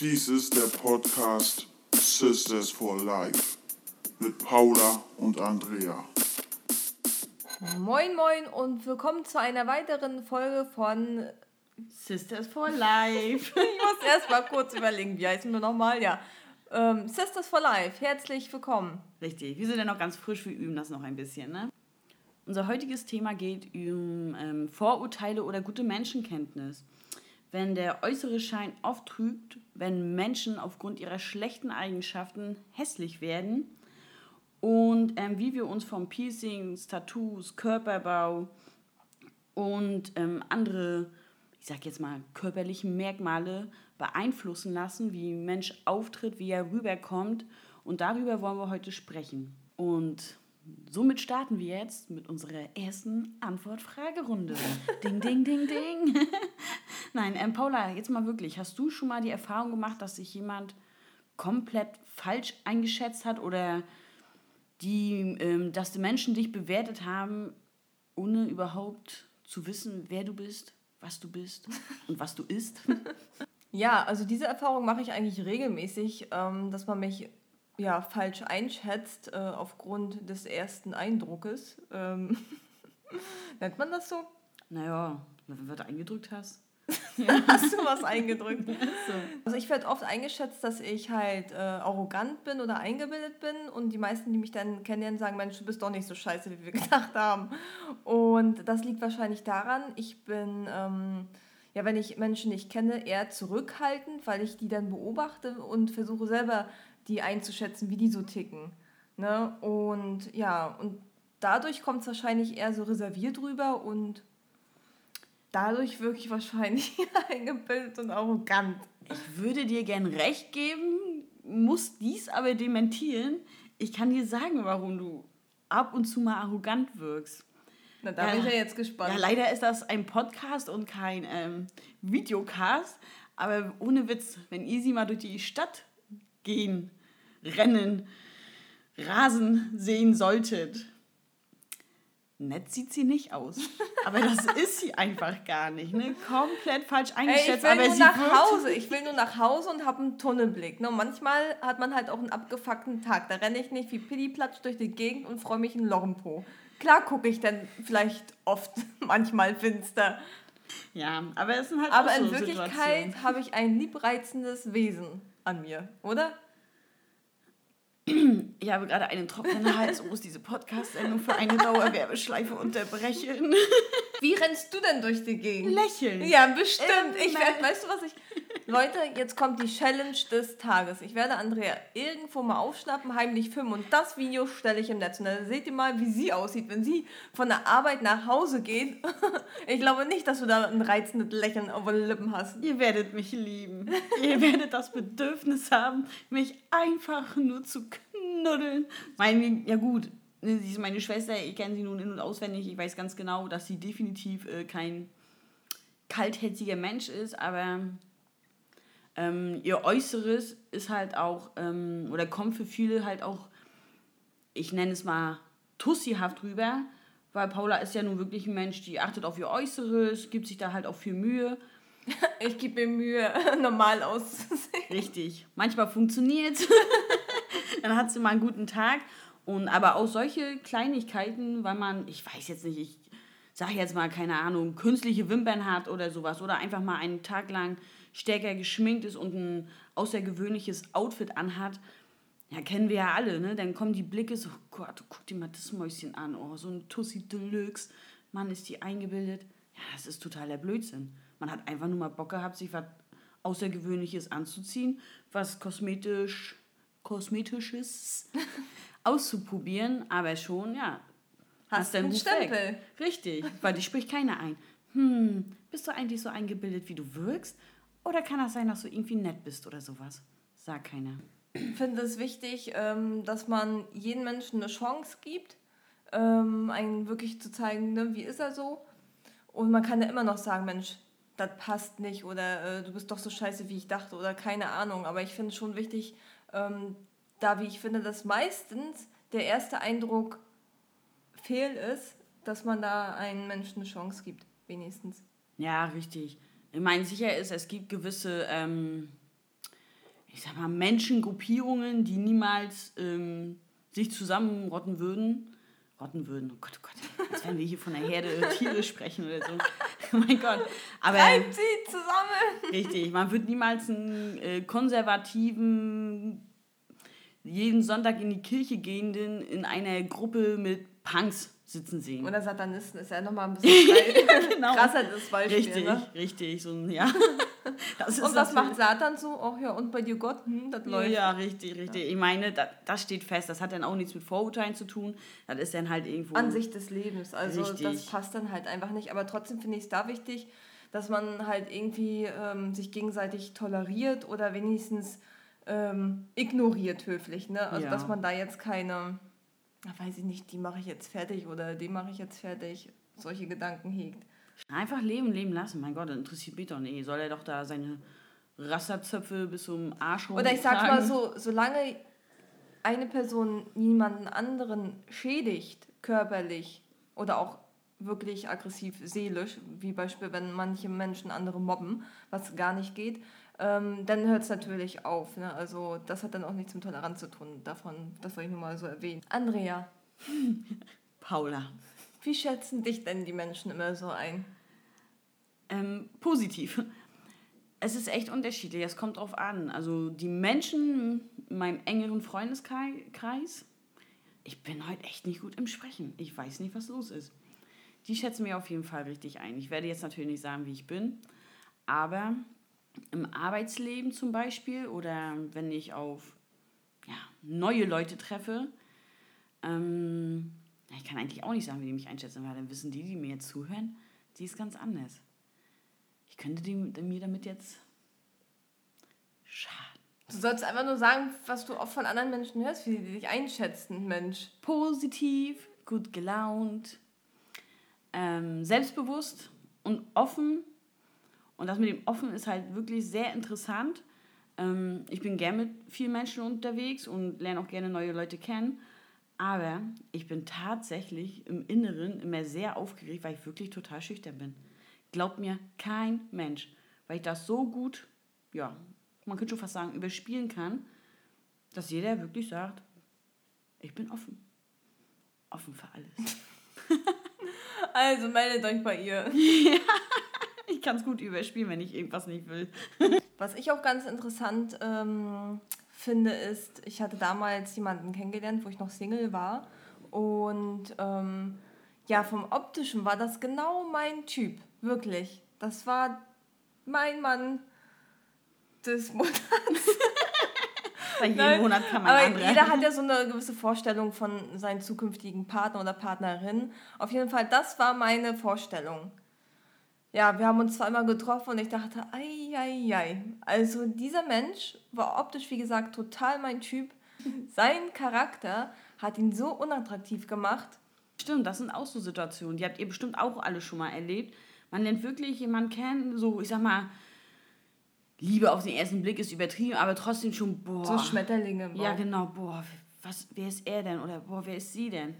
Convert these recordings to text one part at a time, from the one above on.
Dies ist der Podcast Sisters for Life mit Paula und Andrea. Moin, moin und willkommen zu einer weiteren Folge von Sisters for Life. ich muss erst mal kurz überlegen, wie heißen wir nochmal? Ja. Ähm, Sisters for Life, herzlich willkommen. Richtig, wir sind ja noch ganz frisch, wir üben das noch ein bisschen. Ne? Unser heutiges Thema geht um ähm, Vorurteile oder gute Menschenkenntnis. Wenn der äußere Schein oft trügt, wenn Menschen aufgrund ihrer schlechten Eigenschaften hässlich werden und ähm, wie wir uns vom Piercings, Tattoos, Körperbau und ähm, andere, ich sag jetzt mal, körperlichen Merkmale beeinflussen lassen, wie ein Mensch auftritt, wie er rüberkommt. Und darüber wollen wir heute sprechen. Und somit starten wir jetzt mit unserer ersten Antwort-Fragerunde. ding, ding, ding, ding. Nein, ähm, Paula, jetzt mal wirklich. Hast du schon mal die Erfahrung gemacht, dass sich jemand komplett falsch eingeschätzt hat oder die, ähm, dass die Menschen dich bewertet haben, ohne überhaupt zu wissen, wer du bist, was du bist und was du isst? Ja, also diese Erfahrung mache ich eigentlich regelmäßig, ähm, dass man mich ja falsch einschätzt äh, aufgrund des ersten Eindruckes. Ähm, nennt man das so? Naja, wenn du was eingedrückt hast. Hast du was eingedrückt? so. Also ich werde oft eingeschätzt, dass ich halt äh, arrogant bin oder eingebildet bin und die meisten, die mich dann kennenlernen, sagen, Mensch, du bist doch nicht so scheiße, wie wir gedacht haben. Und das liegt wahrscheinlich daran, ich bin, ähm, ja, wenn ich Menschen nicht kenne, eher zurückhaltend, weil ich die dann beobachte und versuche selber die einzuschätzen, wie die so ticken. Ne? Und ja, und dadurch kommt es wahrscheinlich eher so reserviert rüber und dadurch wirklich wahrscheinlich eingebildet und arrogant. Ich würde dir gern recht geben, muss dies aber dementieren. Ich kann dir sagen, warum du ab und zu mal arrogant wirkst. Na, da ja, bin ich ja jetzt gespannt. Ja, leider ist das ein Podcast und kein ähm, Videocast. Aber ohne Witz, wenn ihr sie mal durch die Stadt gehen, rennen, rasen sehen solltet, nett sieht sie nicht aus. Aber das ist sie einfach gar nicht. Ne? Komplett falsch eingeschätzt. Ey, ich will aber nur nach Hause. Ich will nur nach Hause und habe einen Tunnelblick. Ne? manchmal hat man halt auch einen abgefuckten Tag. Da renne ich nicht wie Pilliplatsch durch die Gegend und freue mich in Lorrenpo. Klar gucke ich dann vielleicht oft, manchmal finster. Ja, aber es sind halt Aber auch so in Wirklichkeit habe ich ein liebreizendes Wesen an mir, oder? Ich habe gerade einen trockenen Hals und muss diese Podcast-Sendung für eine Dauerwerbeschleife unterbrechen. Wie rennst du denn durch die Gegend? Lächeln. Ja, bestimmt. ich werde, weißt du was ich. Leute, jetzt kommt die Challenge des Tages. Ich werde Andrea irgendwo mal aufschnappen, heimlich filmen und das Video stelle ich im Netz. Und dann seht ihr mal, wie sie aussieht, wenn sie von der Arbeit nach Hause geht. Ich glaube nicht, dass du da ein reizendes Lächeln auf den Lippen hast. Ihr werdet mich lieben. ihr werdet das Bedürfnis haben, mich einfach nur zu knuddeln. Meine, ja gut, sie ist meine Schwester, ich kenne sie nun in- und auswendig. Ich weiß ganz genau, dass sie definitiv äh, kein kaltherziger Mensch ist, aber ähm, ihr Äußeres ist halt auch, ähm, oder kommt für viele halt auch, ich nenne es mal, tussihaft rüber, weil Paula ist ja nun wirklich ein Mensch, die achtet auf ihr Äußeres, gibt sich da halt auch viel Mühe. Ich gebe mir Mühe, normal auszusehen. Richtig. Manchmal funktioniert Dann hat sie mal einen guten Tag. Und aber auch solche Kleinigkeiten, weil man, ich weiß jetzt nicht, ich sage jetzt mal, keine Ahnung, künstliche Wimpern hat oder sowas. Oder einfach mal einen Tag lang stärker geschminkt ist und ein außergewöhnliches Outfit anhat. Ja, kennen wir ja alle, ne? Dann kommen die Blicke so, oh Gott, guck dir mal das Mäuschen an. Oh, so ein Tussi Deluxe. Mann, ist die eingebildet. Ja, das ist totaler Blödsinn. Man hat einfach nur mal Bock gehabt, sich was Außergewöhnliches anzuziehen, was kosmetisch, Kosmetisches auszuprobieren, aber schon, ja. Hast du einen Stempel. Weg. Richtig, weil dich spricht keiner ein. Hm, bist du eigentlich so eingebildet, wie du wirkst? Oder kann das sein, dass du irgendwie nett bist oder sowas? Sag keiner. Ich finde es wichtig, ähm, dass man jedem Menschen eine Chance gibt, ähm, einen wirklich zu zeigen, ne, wie ist er so. Und man kann ja immer noch sagen, Mensch, das passt nicht oder äh, du bist doch so scheiße, wie ich dachte oder keine Ahnung. Aber ich finde es schon wichtig, ähm, da wie ich finde, dass meistens der erste Eindruck fehl ist, dass man da einen Menschen eine Chance gibt, wenigstens. Ja, richtig. Ich meine, sicher ist, es gibt gewisse ähm, ich sag mal, Menschengruppierungen, die niemals ähm, sich zusammenrotten würden. Rotten würden, oh Gott, oh Gott, als wenn wir hier von der Herde Tiere sprechen oder so. Oh mein Gott. Aber, Treibt sie zusammen! Richtig, man wird niemals einen äh, konservativen, jeden Sonntag in die Kirche gehenden in einer Gruppe mit Punks sitzen sehen. Oder Satanisten ist ja nochmal ein bisschen genau. krasser das Beispiel. Richtig, ne? richtig. So, ein- ja. Das Und was macht Satan so? Ach ja, und bei dir Gott? Hm, das Ja, läuft. ja, richtig, richtig. Ich meine, da, das steht fest. Das hat dann auch nichts mit Vorurteilen zu tun. Das ist dann halt irgendwo. Ansicht des Lebens. Also Richtig. das passt dann halt einfach nicht. Aber trotzdem finde ich es da wichtig, dass man halt irgendwie ähm, sich gegenseitig toleriert oder wenigstens ähm, ignoriert höflich. Ne? Also Ja. dass man da jetzt keine, weiß ich nicht, die mache ich jetzt fertig oder die mache ich jetzt fertig, solche Gedanken hegt. Einfach leben, leben lassen. Mein Gott, das interessiert mich doch nicht. Soll er doch da seine Rasserzöpfe bis zum Arsch Oder ich sag's mal so, solange eine Person niemanden anderen schädigt, körperlich oder auch wirklich aggressiv seelisch, wie Beispiel, wenn manche Menschen andere mobben, was gar nicht geht, ähm, dann hört es natürlich auf. Ne? Also das hat dann auch nichts mit Toleranz zu tun. Davon, das soll ich nur mal so erwähnen. Andrea, Paula. wie schätzen dich denn die Menschen immer so ein? Ähm, positiv. Es ist echt unterschiedlich. Es kommt drauf an. Also die Menschen in meinem engeren Freundeskreis, ich bin heute echt nicht gut im Sprechen. Ich weiß nicht, was los ist. Die schätzen mir auf jeden Fall richtig ein. Ich werde jetzt natürlich nicht sagen, wie ich bin, aber im Arbeitsleben zum Beispiel oder wenn ich auf ja, neue Leute treffe, ähm, ich kann eigentlich auch nicht sagen, wie die mich einschätzen, weil dann wissen die, die mir jetzt zuhören, die ist ganz anders. Ich könnte die, mir damit jetzt schaden. Du sollst einfach nur sagen, was du oft von anderen Menschen hörst, wie die dich einschätzen, Mensch. Positiv, gut gelaunt, ähm, selbstbewusst und offen. Und das mit dem Offen ist halt wirklich sehr interessant. Ähm, ich bin gern mit vielen Menschen unterwegs und lerne auch gerne neue Leute kennen. Aber ich bin tatsächlich im Inneren immer sehr aufgeregt, weil ich wirklich total schüchtern bin. Glaubt mir kein Mensch, weil ich das so gut, ja, man könnte schon fast sagen, überspielen kann, dass jeder wirklich sagt, ich bin offen. Offen für alles. Also meldet euch bei ihr. Ich kann es gut überspielen, wenn ich irgendwas nicht will. Was ich auch ganz interessant ähm, finde, ist, ich hatte damals jemanden kennengelernt, wo ich noch Single war. Und ähm, ja, vom optischen war das genau mein Typ. Wirklich. Das war mein Mann des Monats. Bei jedem Nein, Monat kann man Aber andere. jeder hat ja so eine gewisse Vorstellung von seinem zukünftigen Partner oder Partnerin. Auf jeden Fall, das war meine Vorstellung. Ja, wir haben uns zweimal getroffen und ich dachte, ei, ei, ei. Also dieser Mensch war optisch, wie gesagt, total mein Typ. Sein Charakter hat ihn so unattraktiv gemacht. Stimmt, das sind auch so Situationen. Die habt ihr bestimmt auch alle schon mal erlebt. Man lernt wirklich jemanden kennen, so, ich sag mal, Liebe auf den ersten Blick ist übertrieben, aber trotzdem schon, boah. So Schmetterlinge im Bauch. Ja, genau, boah, was, wer ist er denn? Oder boah, wer ist sie denn?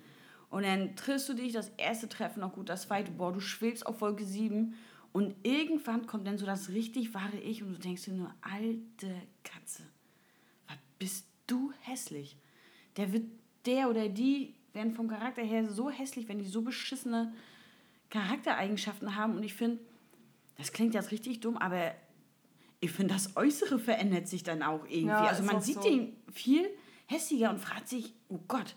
Und dann triffst du dich, das erste Treffen noch gut, das zweite, boah, du schwebst auf Folge 7 und irgendwann kommt dann so das richtig wahre Ich und du denkst dir nur, alte Katze, was bist du hässlich? Der wird, der oder die werden vom Charakter her so hässlich, wenn die so beschissene Charaktereigenschaften haben und ich finde, das klingt jetzt richtig dumm, aber ich finde, das Äußere verändert sich dann auch irgendwie. Ja, also man sieht so. den viel hässiger und fragt sich, oh Gott,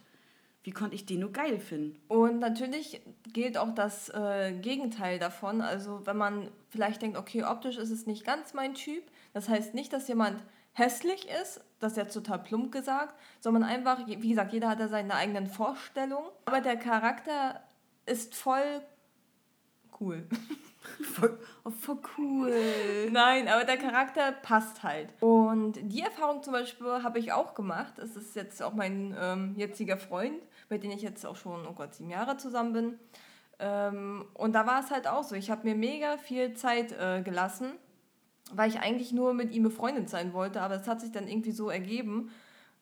wie konnte ich den nur geil finden? Und natürlich gilt auch das äh, Gegenteil davon. Also wenn man vielleicht denkt, okay, optisch ist es nicht ganz mein Typ, das heißt nicht, dass jemand hässlich ist, das ist jetzt total plump gesagt, sondern einfach, wie gesagt, jeder hat ja seine eigenen Vorstellungen, aber der Charakter ist voll cool. Voll, oh, voll cool. Nein, aber der Charakter passt halt. Und die Erfahrung zum Beispiel habe ich auch gemacht. Es ist jetzt auch mein ähm, jetziger Freund, mit dem ich jetzt auch schon, oh Gott, sieben Jahre zusammen bin. Ähm, und da war es halt auch so. Ich habe mir mega viel Zeit äh, gelassen, weil ich eigentlich nur mit ihm befreundet sein wollte. Aber es hat sich dann irgendwie so ergeben,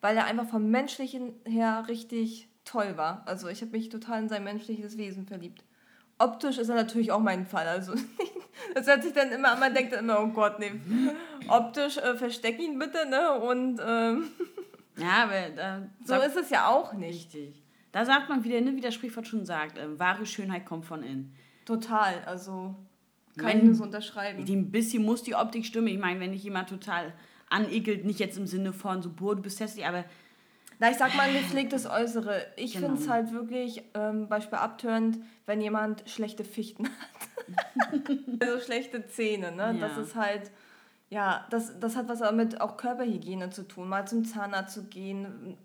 weil er einfach vom Menschlichen her richtig toll war. Also ich habe mich total in sein menschliches Wesen verliebt. Optisch ist er natürlich auch mein Fall. Also das hört sich dann immer an, man denkt dann immer, oh Gott, nee, optisch äh, versteck ihn bitte, ne? Und ähm, ja, aber da so ist es ja auch nicht. Richtig. Da sagt man wieder, ne, wie das Sprichwort schon sagt, äh, wahre Schönheit kommt von innen. Total, also kann wenn, ich das unterschreiben. Die, ein bisschen muss die Optik stimmen. Ich meine, wenn dich jemand total aneckelt, nicht jetzt im Sinne von so, boah, du bist hässlich, aber na, ich sag mal ein gepflegtes Äußere. Ich genau. finde es halt wirklich ähm, Beispiel abtörend, wenn jemand schlechte Fichten hat. also schlechte Zähne, ne? Ja. Das ist halt, ja, das, das hat was damit auch Körperhygiene zu tun, mal zum Zahnarzt zu gehen.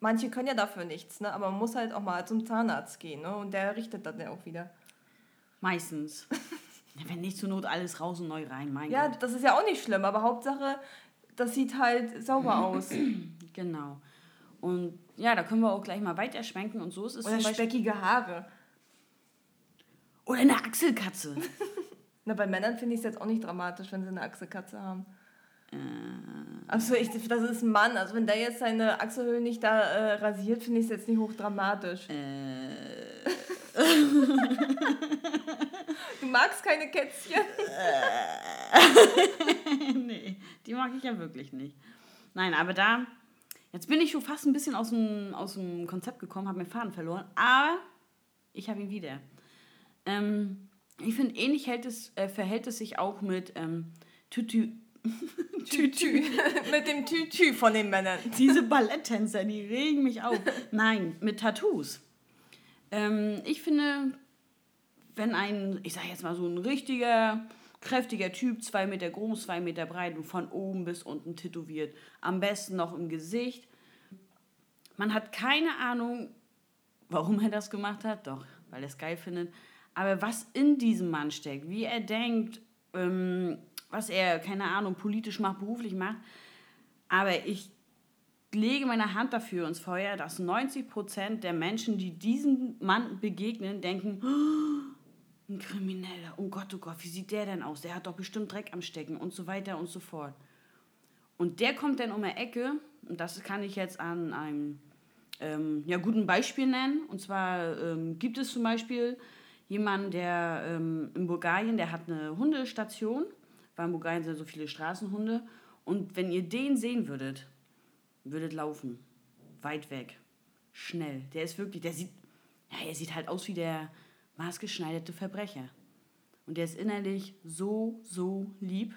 Manche können ja dafür nichts, ne? Aber man muss halt auch mal zum Zahnarzt gehen, ne? Und der richtet dann ja auch wieder. Meistens. Wenn nicht zur Not alles raus und neu rein, mein Ja, Gott. das ist ja auch nicht schlimm, aber Hauptsache, das sieht halt sauber aus. genau. Und ja, da können wir auch gleich mal weiterschwenken und so ist es. Oder speckige Haare. Oder eine Achselkatze. Na, bei Männern finde ich es jetzt auch nicht dramatisch, wenn sie eine Achselkatze haben. Äh. Also ich, das ist ein Mann. Also wenn der jetzt seine Achselhöhlen nicht da äh, rasiert, finde ich es jetzt nicht hochdramatisch. Äh. du magst keine Kätzchen? nee, die mag ich ja wirklich nicht. Nein, aber da Jetzt bin ich schon fast ein bisschen aus dem, aus dem Konzept gekommen, habe meinen Faden verloren, aber ich habe ihn wieder. Ähm, ich finde, ähnlich hält es, äh, verhält es sich auch mit ähm, Tütü. Tütü. mit dem Tütü von den Männern. Diese Balletttänzer, die regen mich auf. Nein, mit Tattoos. Ähm, ich finde, wenn ein, ich sage jetzt mal so ein richtiger Kräftiger Typ, zwei Meter groß, zwei Meter breit und von oben bis unten tätowiert. Am besten noch im Gesicht. Man hat keine Ahnung, warum er das gemacht hat, doch, weil er es geil findet. Aber was in diesem Mann steckt, wie er denkt, ähm, was er, keine Ahnung, politisch macht, beruflich macht. Aber ich lege meine Hand dafür ins Feuer, dass 90% der Menschen, die diesem Mann begegnen, denken, oh, ein Krimineller, oh Gott, oh Gott, wie sieht der denn aus? Der hat doch bestimmt Dreck am Stecken und so weiter und so fort. Und der kommt dann um die Ecke, und das kann ich jetzt an einem ähm, ja, guten Beispiel nennen. Und zwar ähm, gibt es zum Beispiel jemanden, der ähm, in Bulgarien, der hat eine Hundestation, weil in Bulgarien sind so viele Straßenhunde. Und wenn ihr den sehen würdet, würdet laufen. Weit weg. Schnell. Der ist wirklich, der sieht, ja, er sieht halt aus wie der maßgeschneiderte Verbrecher. Und der ist innerlich so, so lieb.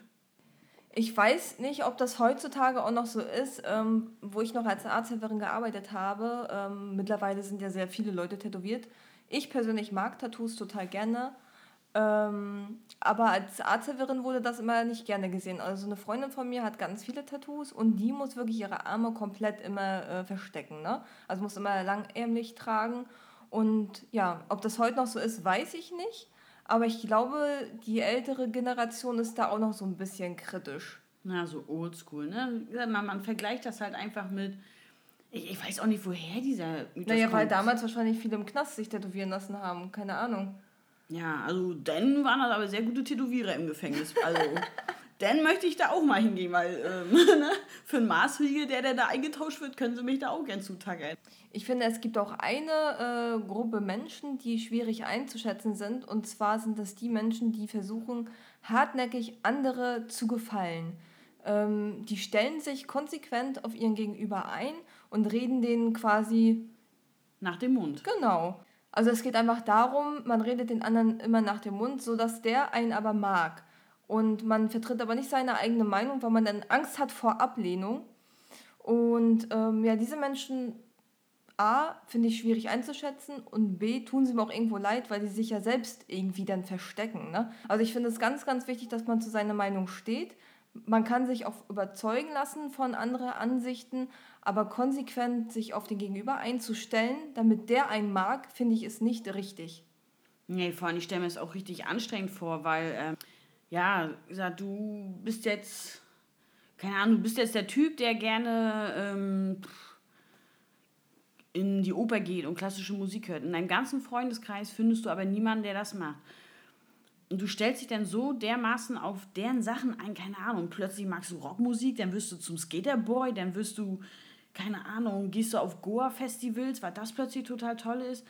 Ich weiß nicht, ob das heutzutage auch noch so ist, ähm, wo ich noch als Arzthelferin gearbeitet habe. Ähm, mittlerweile sind ja sehr viele Leute tätowiert. Ich persönlich mag Tattoos total gerne. Ähm, aber als Arzthelferin wurde das immer nicht gerne gesehen. Also eine Freundin von mir hat ganz viele Tattoos und die muss wirklich ihre Arme komplett immer äh, verstecken. Ne? Also muss immer langärmlich tragen und ja, ob das heute noch so ist, weiß ich nicht. Aber ich glaube, die ältere Generation ist da auch noch so ein bisschen kritisch. Na, so oldschool, ne? Man, man vergleicht das halt einfach mit. Ich, ich weiß auch nicht, woher dieser. Naja, weil damals wahrscheinlich viele im Knast sich tätowieren lassen haben. Keine Ahnung. Ja, also dann waren das aber sehr gute Tätowierer im Gefängnis. Also. dann möchte ich da auch mal hingehen, weil ähm, ne? für einen Maßriegel, der, der da eingetauscht wird, können sie mich da auch gern zutackern. Ich finde, es gibt auch eine äh, Gruppe Menschen, die schwierig einzuschätzen sind. Und zwar sind das die Menschen, die versuchen, hartnäckig andere zu gefallen. Ähm, die stellen sich konsequent auf ihren Gegenüber ein und reden denen quasi nach dem Mund. Genau. Also es geht einfach darum, man redet den anderen immer nach dem Mund, sodass der einen aber mag. Und man vertritt aber nicht seine eigene Meinung, weil man dann Angst hat vor Ablehnung. Und ähm, ja, diese Menschen, A, finde ich schwierig einzuschätzen und B, tun sie mir auch irgendwo leid, weil sie sich ja selbst irgendwie dann verstecken. Ne? Also ich finde es ganz, ganz wichtig, dass man zu seiner Meinung steht. Man kann sich auch überzeugen lassen von anderen Ansichten, aber konsequent sich auf den Gegenüber einzustellen, damit der einen mag, finde ich, ist nicht richtig. Nee, vor allem, ich stelle mir das auch richtig anstrengend vor, weil äh, ja, gesagt, du bist jetzt, keine Ahnung, du bist jetzt der Typ, der gerne ähm, in die Oper geht und klassische Musik hört. In deinem ganzen Freundeskreis findest du aber niemanden, der das macht. Und du stellst dich dann so dermaßen auf deren Sachen ein, keine Ahnung, plötzlich magst du Rockmusik, dann wirst du zum Skaterboy, dann wirst du, keine Ahnung, gehst du auf Goa-Festivals, weil das plötzlich total toll ist.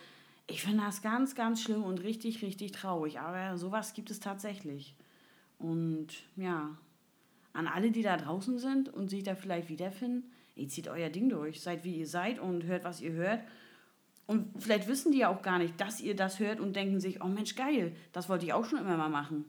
Ich finde das ganz, ganz schlimm und richtig, richtig traurig. Aber sowas gibt es tatsächlich. Und ja, an alle, die da draußen sind und sich da vielleicht wiederfinden, ihr zieht euer Ding durch. Seid wie ihr seid und hört, was ihr hört. Und vielleicht wissen die ja auch gar nicht, dass ihr das hört und denken sich, oh Mensch, geil, das wollte ich auch schon immer mal machen.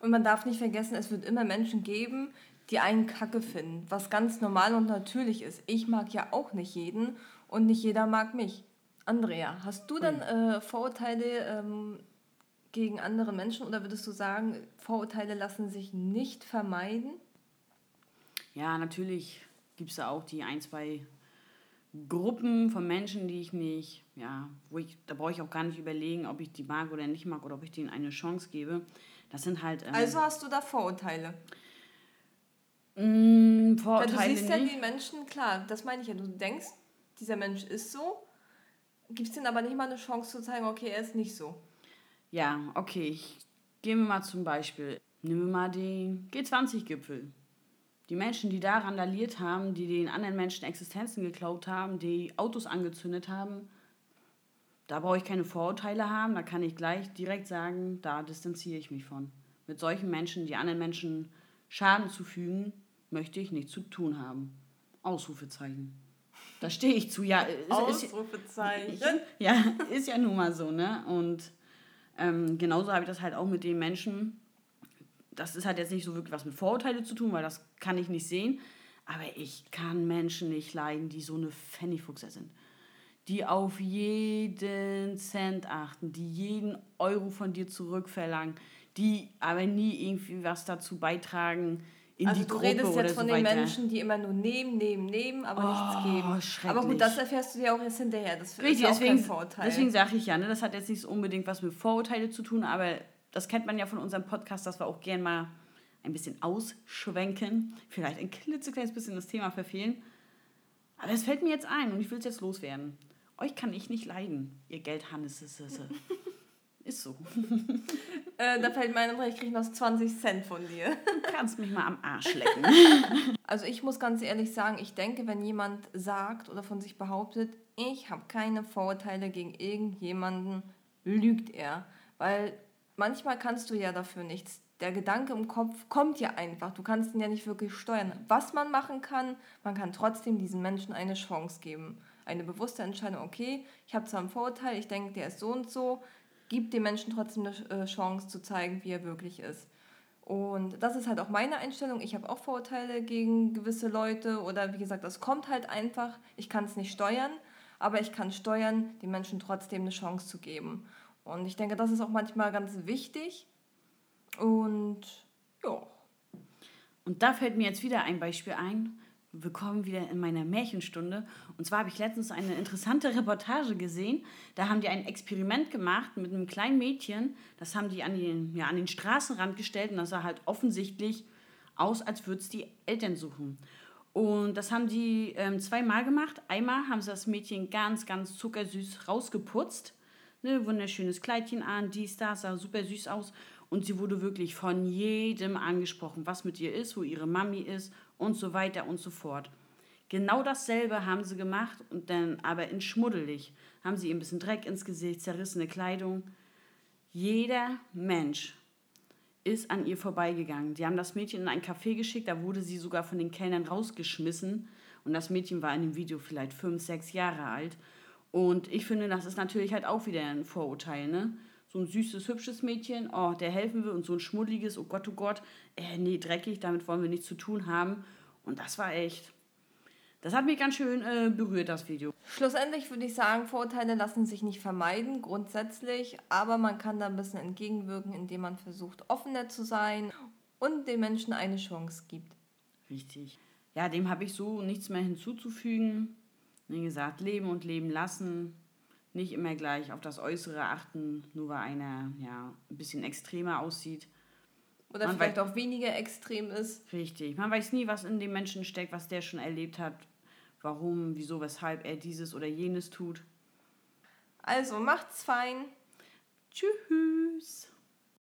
Und man darf nicht vergessen, es wird immer Menschen geben, die einen Kacke finden, was ganz normal und natürlich ist. Ich mag ja auch nicht jeden und nicht jeder mag mich. Andrea, hast du dann äh, Vorurteile ähm, gegen andere Menschen oder würdest du sagen, Vorurteile lassen sich nicht vermeiden? Ja, natürlich gibt es da auch die ein, zwei Gruppen von Menschen, die ich nicht, ja, wo ich, da brauche ich auch gar nicht überlegen, ob ich die mag oder nicht mag oder ob ich denen eine Chance gebe. Das sind halt. Ähm, also hast du da Vorurteile? Mm, Vorurteile. Weil du siehst ja die Menschen, klar, das meine ich ja. Du denkst, dieser Mensch ist so, gibst denen aber nicht mal eine Chance zu zeigen, okay, er ist nicht so. Ja, okay, ich gehe mir mal zum Beispiel. Nehmen wir mal den G20-Gipfel. Die Menschen, die da randaliert haben, die den anderen Menschen Existenzen geklaut haben, die Autos angezündet haben, da brauche ich keine Vorurteile haben, da kann ich gleich direkt sagen, da distanziere ich mich von. Mit solchen Menschen, die anderen Menschen Schaden zufügen, möchte ich nichts zu tun haben. Ausrufezeichen. Da stehe ich zu, ja. Ist, Ausrufezeichen. Ist, ja, ist ja nun mal so, ne? Und ähm, genauso habe ich das halt auch mit den Menschen. Das ist halt jetzt nicht so wirklich was mit Vorurteile zu tun, weil das kann ich nicht sehen. Aber ich kann Menschen nicht leiden, die so eine Pfennigfuchser sind. Die auf jeden Cent achten, die jeden Euro von dir zurückverlangen, die aber nie irgendwie was dazu beitragen, in also die du Gruppe redest jetzt von so den Menschen, die immer nur nehmen, nehmen, nehmen, aber oh, nichts geben. Aber gut, das erfährst du ja auch jetzt hinterher. Das Richtig, ist ja auch deswegen, kein Vorurteil. Deswegen sage ich ja, ne, das hat jetzt nicht unbedingt was mit Vorurteile zu tun, aber das kennt man ja von unserem Podcast, dass wir auch gern mal ein bisschen ausschwenken, vielleicht ein klitzekleines bisschen das Thema verfehlen. Aber es fällt mir jetzt ein und ich will es jetzt loswerden. Euch kann ich nicht leiden, ihr Geldhannisse. Ist so. äh, da fällt mir ein, ich kriege noch 20 Cent von dir. Du kannst mich mal am Arsch lecken. Also ich muss ganz ehrlich sagen, ich denke, wenn jemand sagt oder von sich behauptet, ich habe keine Vorurteile gegen irgendjemanden, lügt er. Weil manchmal kannst du ja dafür nichts. Der Gedanke im Kopf kommt ja einfach. Du kannst ihn ja nicht wirklich steuern. Was man machen kann, man kann trotzdem diesen Menschen eine Chance geben. Eine bewusste Entscheidung, okay, ich habe zwar einen Vorurteil, ich denke, der ist so und so, gibt dem Menschen trotzdem eine äh, Chance zu zeigen, wie er wirklich ist. Und das ist halt auch meine Einstellung. Ich habe auch Vorurteile gegen gewisse Leute oder wie gesagt, das kommt halt einfach. Ich kann es nicht steuern, aber ich kann steuern, den Menschen trotzdem eine Chance zu geben. Und ich denke, das ist auch manchmal ganz wichtig. Und ja. Und da fällt mir jetzt wieder ein Beispiel ein, Willkommen wieder in meiner Märchenstunde. Und zwar habe ich letztens eine interessante Reportage gesehen. Da haben die ein Experiment gemacht mit einem kleinen Mädchen. Das haben die an den, ja, an den Straßenrand gestellt und das sah halt offensichtlich aus, als würde es die Eltern suchen. Und das haben die ähm, zweimal gemacht. Einmal haben sie das Mädchen ganz, ganz zuckersüß rausgeputzt. Ne, wunderschönes Kleidchen an, dies, das, sah super süß aus. Und sie wurde wirklich von jedem angesprochen, was mit ihr ist, wo ihre Mami ist und so weiter und so fort. Genau dasselbe haben sie gemacht und dann aber in schmuddelig. Haben sie ihr ein bisschen Dreck ins Gesicht, zerrissene Kleidung. Jeder Mensch ist an ihr vorbeigegangen. Die haben das Mädchen in ein Café geschickt, da wurde sie sogar von den Kellnern rausgeschmissen. Und das Mädchen war in dem Video vielleicht fünf, sechs Jahre alt. Und ich finde, das ist natürlich halt auch wieder ein Vorurteil, ne? So ein süßes, hübsches Mädchen, oh, der helfen will und so ein schmuddeliges, oh Gott, oh Gott, äh, nee, dreckig, damit wollen wir nichts zu tun haben. Und das war echt, das hat mich ganz schön äh, berührt, das Video. Schlussendlich würde ich sagen, Vorurteile lassen sich nicht vermeiden, grundsätzlich, aber man kann da ein bisschen entgegenwirken, indem man versucht, offener zu sein und den Menschen eine Chance gibt. Richtig. Ja, dem habe ich so nichts mehr hinzuzufügen. Wie gesagt, leben und leben lassen nicht immer gleich auf das Äußere achten, nur weil einer ja, ein bisschen extremer aussieht. Oder man vielleicht auch weniger extrem ist. Richtig. Man weiß nie, was in dem Menschen steckt, was der schon erlebt hat, warum, wieso, weshalb er dieses oder jenes tut. Also macht's fein. Tschüss.